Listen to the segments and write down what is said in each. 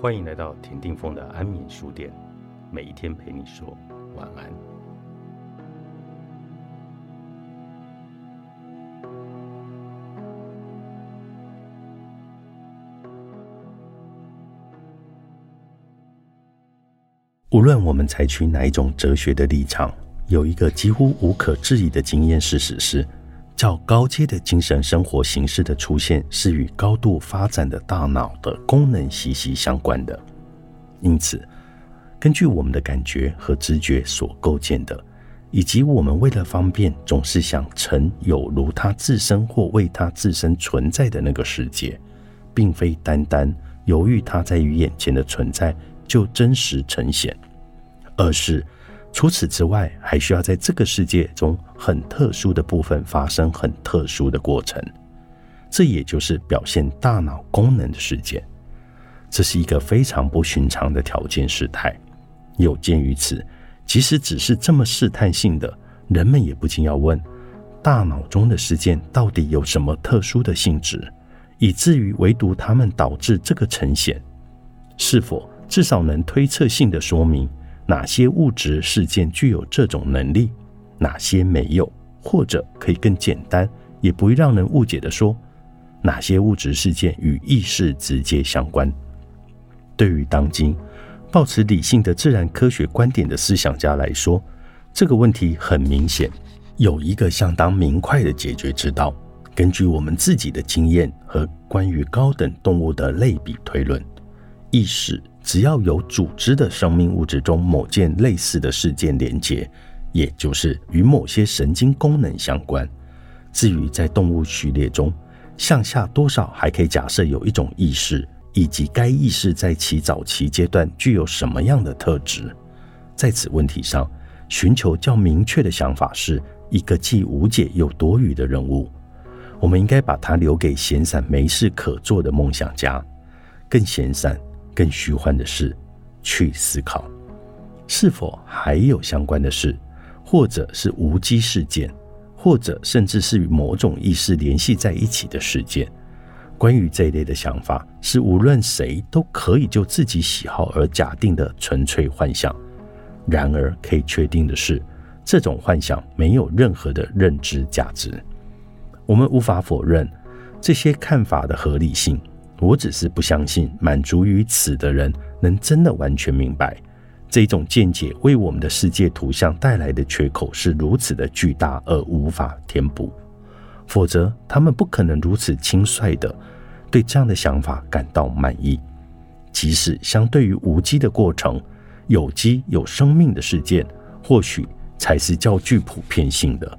欢迎来到田定峰的安眠书店，每一天陪你说晚安。无论我们采取哪一种哲学的立场，有一个几乎无可置疑的经验事实是。较高阶的精神生活形式的出现，是与高度发展的大脑的功能息息相关的。因此，根据我们的感觉和直觉所构建的，以及我们为了方便总是想成有如它自身或为它自身存在的那个世界，并非单单由于它在于眼前的存在就真实呈现，而是。除此之外，还需要在这个世界中很特殊的部分发生很特殊的过程，这也就是表现大脑功能的事件。这是一个非常不寻常的条件事态。有鉴于此，即使只是这么试探性的，人们也不禁要问：大脑中的事件到底有什么特殊的性质，以至于唯独它们导致这个呈现？是否至少能推测性的说明？哪些物质事件具有这种能力，哪些没有？或者可以更简单，也不会让人误解的说，哪些物质事件与意识直接相关？对于当今抱持理性的自然科学观点的思想家来说，这个问题很明显有一个相当明快的解决之道。根据我们自己的经验和关于高等动物的类比推论，意识。只要有组织的生命物质中某件类似的事件连接，也就是与某些神经功能相关。至于在动物序列中，向下多少还可以假设有一种意识，以及该意识在其早期阶段具有什么样的特质。在此问题上，寻求较明确的想法是一个既无解又多余的任务。我们应该把它留给闲散没事可做的梦想家。更闲散。更虚幻的事，去思考是否还有相关的事，或者是无机事件，或者甚至是与某种意识联系在一起的事件。关于这一类的想法，是无论谁都可以就自己喜好而假定的纯粹幻想。然而，可以确定的是，这种幻想没有任何的认知价值。我们无法否认这些看法的合理性。我只是不相信满足于此的人能真的完全明白这种见解为我们的世界图像带来的缺口是如此的巨大而无法填补，否则他们不可能如此轻率的对这样的想法感到满意。即使相对于无机的过程，有机有生命的事件或许才是较具普遍性的。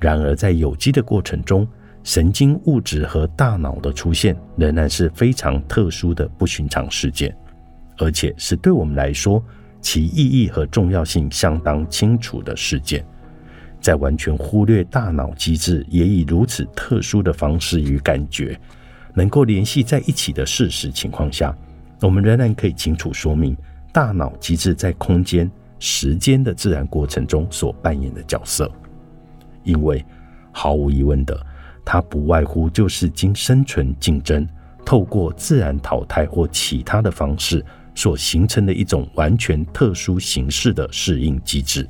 然而在有机的过程中，神经物质和大脑的出现仍然是非常特殊的不寻常事件，而且是对我们来说其意义和重要性相当清楚的事件。在完全忽略大脑机制也以如此特殊的方式与感觉能够联系在一起的事实情况下，我们仍然可以清楚说明大脑机制在空间、时间的自然过程中所扮演的角色，因为毫无疑问的。它不外乎就是经生存竞争、透过自然淘汰或其他的方式所形成的一种完全特殊形式的适应机制。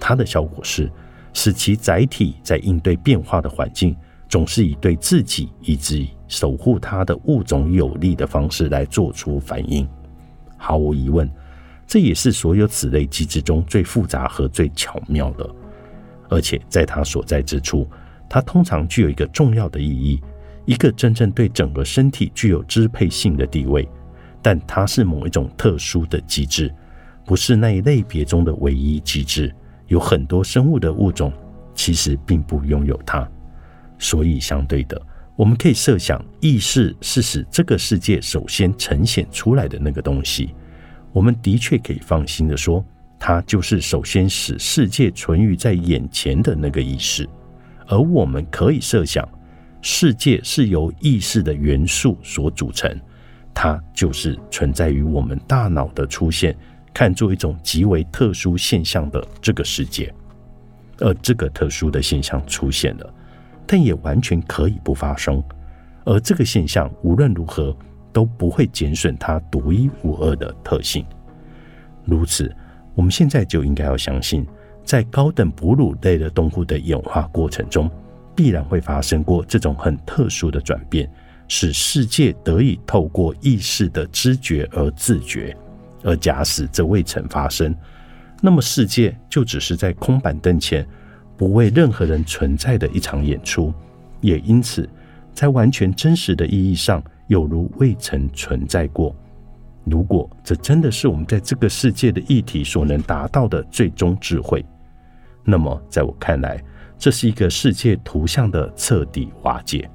它的效果是使其载体在应对变化的环境，总是以对自己以及守护它的物种有利的方式来做出反应。毫无疑问，这也是所有此类机制中最复杂和最巧妙的，而且在它所在之处。它通常具有一个重要的意义，一个真正对整个身体具有支配性的地位，但它是某一种特殊的机制，不是那一类别中的唯一机制。有很多生物的物种其实并不拥有它，所以相对的，我们可以设想，意识是使这个世界首先呈现出来的那个东西。我们的确可以放心的说，它就是首先使世界存于在眼前的那个意识。而我们可以设想，世界是由意识的元素所组成，它就是存在于我们大脑的出现，看作一种极为特殊现象的这个世界。而这个特殊的现象出现了，但也完全可以不发生。而这个现象无论如何都不会减损它独一无二的特性。如此，我们现在就应该要相信，在高等哺乳类的动物的演化过程中，必然会发生过这种很特殊的转变，使世界得以透过意识的知觉而自觉。而假使这未曾发生，那么世界就只是在空板凳前不为任何人存在的一场演出，也因此，在完全真实的意义上，有如未曾存在过。如果这真的是我们在这个世界的议题所能达到的最终智慧，那么在我看来，这是一个世界图像的彻底瓦解。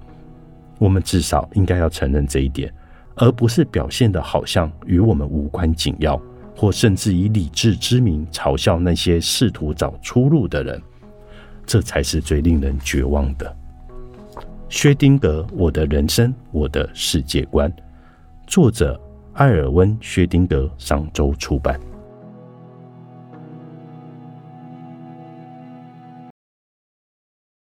我们至少应该要承认这一点。而不是表现的好像与我们无关紧要，或甚至以理智之名嘲笑那些试图找出路的人，这才是最令人绝望的。薛丁格，我的人生，我的世界观，作者艾尔温·薛丁格，上周出版。